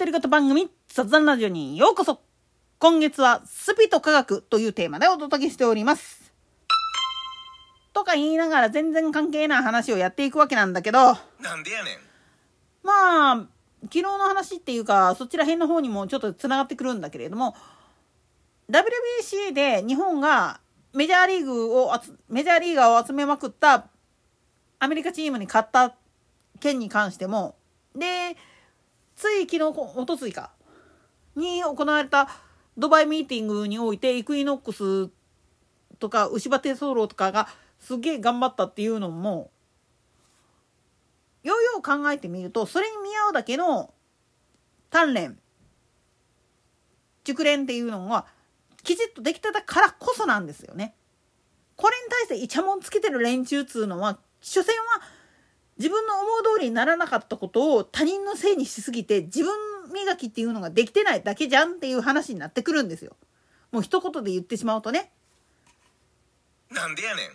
独り言番組雑談ラジオにようこそ今月はスピと科学というテーマでお届けしております。とか言いながら全然関係ない話をやっていくわけなんだけど。なんでやねん。まあ、昨日の話っていうか、そちら辺の方にもちょっと繋がってくるんだけれども、WBC で日本がメジャーリーグを、メジャーリーガーを集めまくったアメリカチームに勝った件に関しても、で、つい昨日、おとついか、に行われたドバイミーティングにおいてイクイノックスとか牛バテソロとかがすげえ頑張ったっていうのもようよう考えてみるとそれに見合うだけの鍛錬熟練っていうのはきちっとできてたからこそなんですよね。これに対してイチャモンつけてる連中っつうのは所詮は自分の思う通りにならなかったことを他人のせいにしすぎて自分磨きっていうのができてないだけじゃんっていう話になってくるんですよ。もう一言で言ってしまうとね。なんでやねん。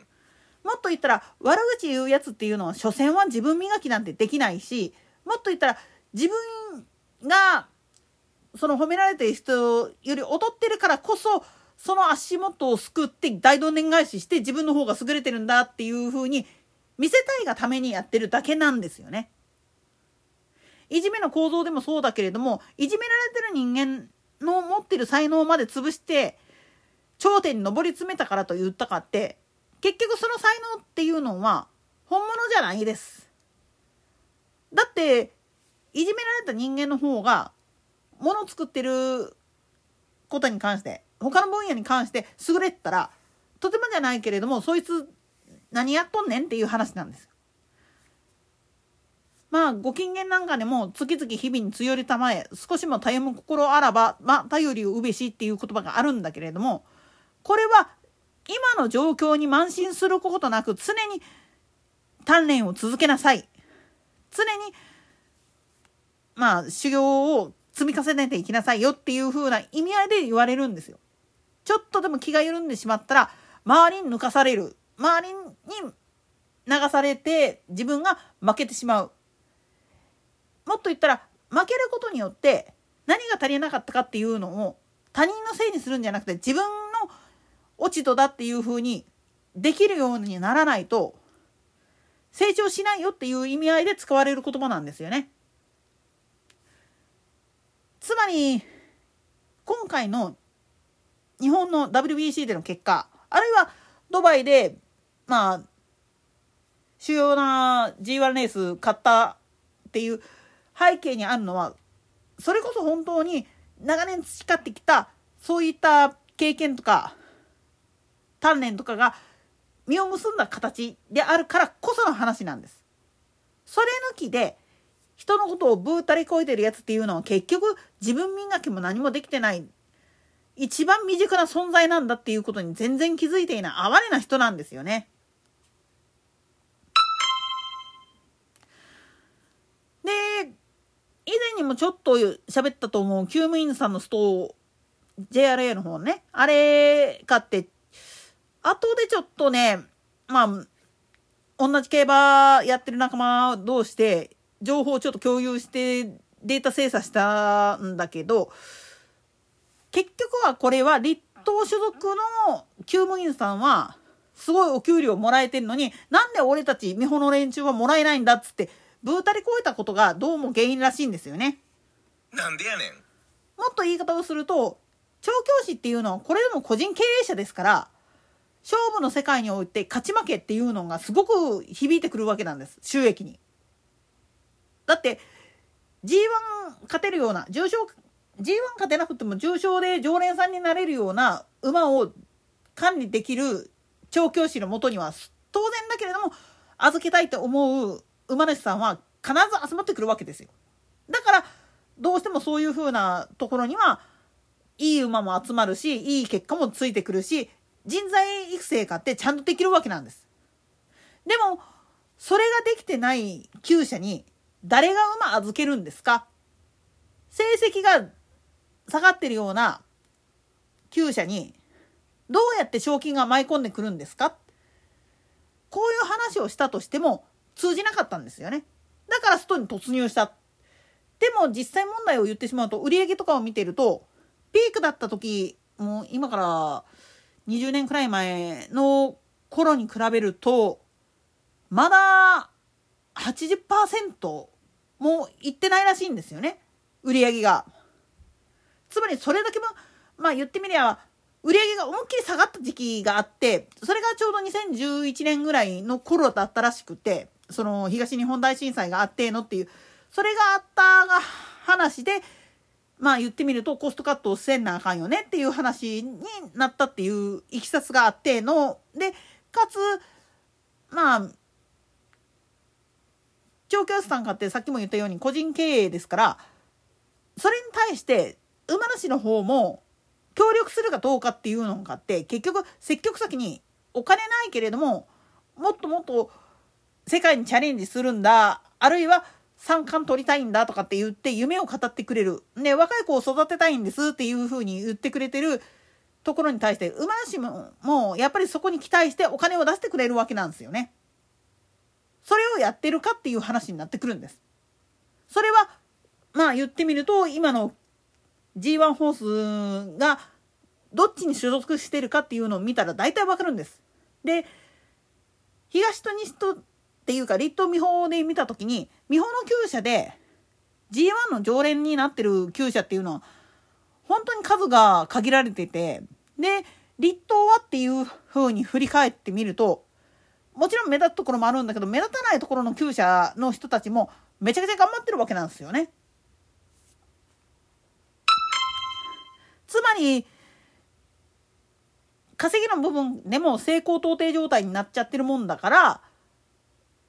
もっと言ったら悪口言うやつっていうのは所詮は自分磨きなんてできないしもっと言ったら自分がその褒められてる人より劣ってるからこそその足元をすくって大どんでん返しして自分の方が優れてるんだっていう風に見せたいがためにやってるだけなんですよね。いじめの構造でもそうだけれどもいじめられてる人間の持ってる才能まで潰して頂点に上り詰めたからと言ったかって結局その才能っていうのは本物じゃないです。だっていじめられた人間の方がもの作ってることに関して他の分野に関して優れてたらとてもじゃないけれどもそいつ何やっとんねんっていう話なんです。まあご金言なんかでも月々日々に強りたまえ少しもたゆむ心あらばまあ頼りをうべしっていう言葉があるんだけれどもこれは今の状況に慢心することなく常に鍛錬を続けなさい常にまあ修行を積み重ねていきなさいよっていう風な意味合いで言われるんですよ。ちょっとでも気が緩んでしまったら周りに抜かされる周りに流されて自分が負けてしまうもっと言ったら負けることによって何が足りなかったかっていうのを他人のせいにするんじゃなくて自分の落ち度だっていうふうにできるようにならないと成長しないよっていう意味合いで使われる言葉なんですよね。つまり今回の日本の WBC での結果あるいはドバイでまあ主要な G1 レース勝ったっていう背景にあるのはそれこそ本当に長年培ってきたそういった経験とか鍛錬とかが実を結んだ形であるからこその話なんです。それ抜きで人のことをブータリこいてるやつっていうのは結局自分磨きも何もできてない一番未熟な存在なんだっていうことに全然気づいていない哀れな人なんですよね。にもちょっと喋ったと思う、救務員さんのスト JRA の方ね、あれ買って、後でちょっとね、まあ、同じ競馬やってる仲間同士で、情報をちょっと共有してデータ精査したんだけど、結局はこれは立東所属の救務員さんは、すごいお給料もらえてるのに、なんで俺たち美穂の連中はもらえないんだっつって、ブータリ超えたことがどうも原因らしいんですよね。なんでやねん。もっと言い方をすると、調教師っていうのはこれでも個人経営者ですから、勝負の世界において勝ち負けっていうのがすごく響いてくるわけなんです。収益に。だって、G1 勝てるような、重賞、G1 勝てなくても重賞で常連さんになれるような馬を管理できる調教師のもとには当然だけれども預けたいと思う馬主さんは必ず集まってくるわけですよ。だからどうしてもそういう風なところにはいい馬も集まるしいい結果もついてくるし人材育成かってちゃんとできるわけなんです。でもそれができてない厩舎に誰が馬預けるんですか？成績が下がってるような厩舎にどうやって賞金が舞い込んでくるんですか？こういう話をしたとしても通じなかったんですよね。だからストに突入した。でも実際問題を言ってしまうと売上とかを見てるとピークだった時もう今から20年くらい前の頃に比べるとまだ80%もいってないらしいんですよね売り上げが。つまりそれだけもまあ言ってみりゃ売り上げが思いっきり下がった時期があってそれがちょうど2011年ぐらいの頃だったらしくてその東日本大震災があってのっていうそれがあったが話でまあ言ってみるとコストカットをせんなあかんよねっていう話になったっていういきさつがあってのでかつまあ長期予算買ってさっきも言ったように個人経営ですからそれに対して馬主の方も協力するかどうかっていうのがあって結局積極先にお金ないけれどももっともっと世界にチャレンジするんだあるいは三冠取りたいんだとかって言って夢を語ってくれる、ね、若い子を育てたいんですっていうふうに言ってくれてるところに対して馬主ももうやっぱりそこに期待してお金を出してくれるわけなんですよね。それをやってるかっていう話になってくるんです。それはまあ言ってみると今の G1 ホースがどっちに所属してるかっていうのを見たら大体わかるんです。で東と西とっていうか立東美穂で見た時に美穂の厩舎で G1 の常連になってる厩舎っていうのは本当に数が限られててで立東はっていう風に振り返ってみるともちろん目立つところもあるんだけど目立たないところの厩舎の人たちもめちゃくちゃ頑張ってるわけなんですよね。つまり稼ぎの部分でも成功到底状態になっちゃってるもんだから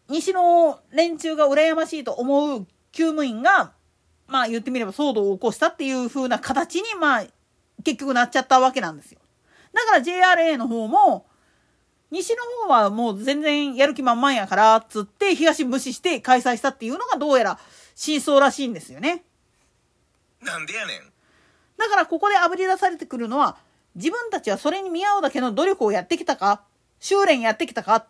西の連中が羨ましいと思う厩務員がまあ言ってみれば騒動を起こしたっていう風な形にまあ結局なっちゃったわけなんですよ。だから JRA の方も西の方はもう全然やる気満々やからっつって東無視して開催したっていうのがどうやら真相らしいんですよね。なんでやねん。だからここであぶり出されてくるのは自分たちはそれに見合うだけの努力をやってきたか修練やってきたか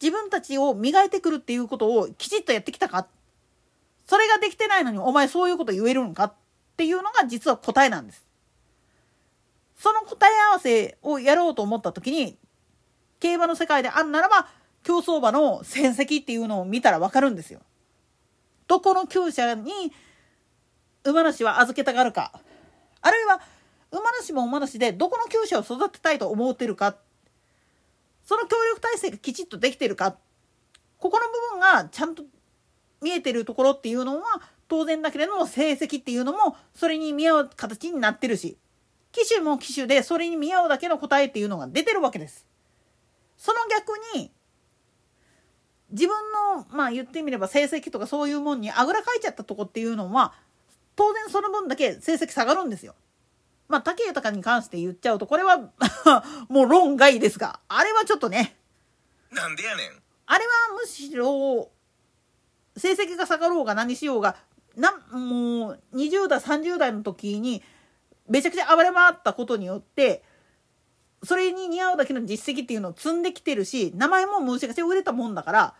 自分たちを磨いてくるっていうことをきちっとやってきたか？それができてないのにお前そういうこと言えるのかっていうのが実は答えなんです。その答え合わせをやろうと思った時に競馬の世界であんならば競走馬の戦績っていうのを見たら分かるんですよ。どこの厩舎に馬主は預けたがるかあるいは馬主も馬主でどこの厩舎を育てたいと思ってるかその協力体制がきちっとできてるかここの部分がちゃんと見えてるところっていうのは当然だけれども成績っていうのもそれに見合う形になってるし機種も機種でそれに見合うだけの答えっていうのが出てるわけです。その逆に自分のまあ言ってみれば成績とかそういうもんにあぐらかいちゃったとこっていうのは当然その分だけ成績下がるんですよ。まあ、武豊に関して言っちゃうと、これは もう論外ですが、あれはちょっとね。なんでやねん。あれはむしろ、成績が下がろうが何しようが、な、もう、20代、30代の時に、めちゃくちゃ暴れ回ったことによって、それに似合うだけの実績っていうのを積んできてるし、名前もむちゃくちゃ売れたもんだから、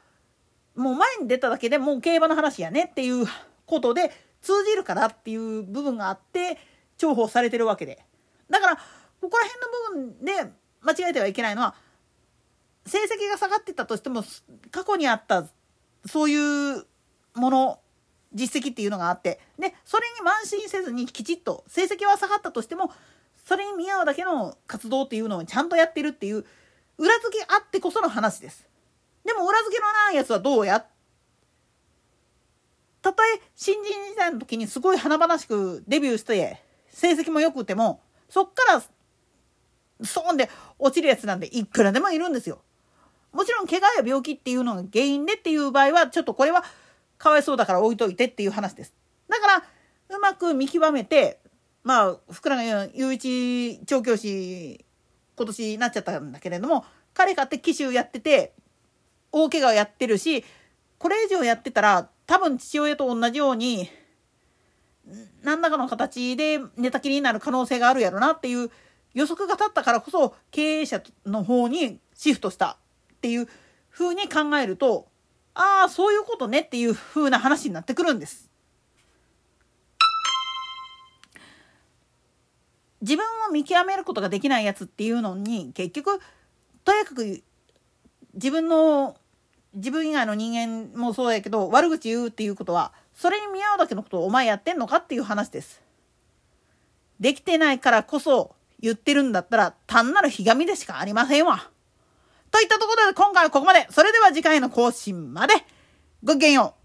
もう前に出ただけでもう競馬の話やねっていうことで、通じるからっていう部分があって重宝されてるわけでだからここら辺の部分で間違えてはいけないのは成績が下がってたとしても過去にあったそういうもの実績っていうのがあってでそれに慢心せずにきちっと成績は下がったとしてもそれに見合うだけの活動っていうのをちゃんとやってるっていう裏付けあってこその話です。でも裏付けのないやつはどうや？たとえ新人時代の時にすごい華々しくデビューして成績も良くてもそっからそんで落ちるやつなんでいくらでもいるんですよ。もちろん怪我や病気っていうのが原因でっていう場合はちょっとこれはかわいそうだから置いといてっていう話です。だからうまく見極めてまあ福永雄一調教師今年になっちゃったんだけれども彼かって騎手やってて大怪我をやってるしこれ以上やってたら多分父親と同じように何らかの形で寝たきりになる可能性があるやろなっていう予測が立ったからこそ経営者の方にシフトしたっていう風に考えるとああそういうことねっていう風な話になってくるんです。自分を見極めることができないやつっていうのに結局とにかく自分の自分以外の人間もそうやけど悪口言うっていうことはそれに見合うだけのことをお前やってんのかっていう話です。できてないからこそ言ってるんだったら単なるひがみでしかありませんわ。といったところで今回はここまで。それでは次回の更新まで。ごきげんよう。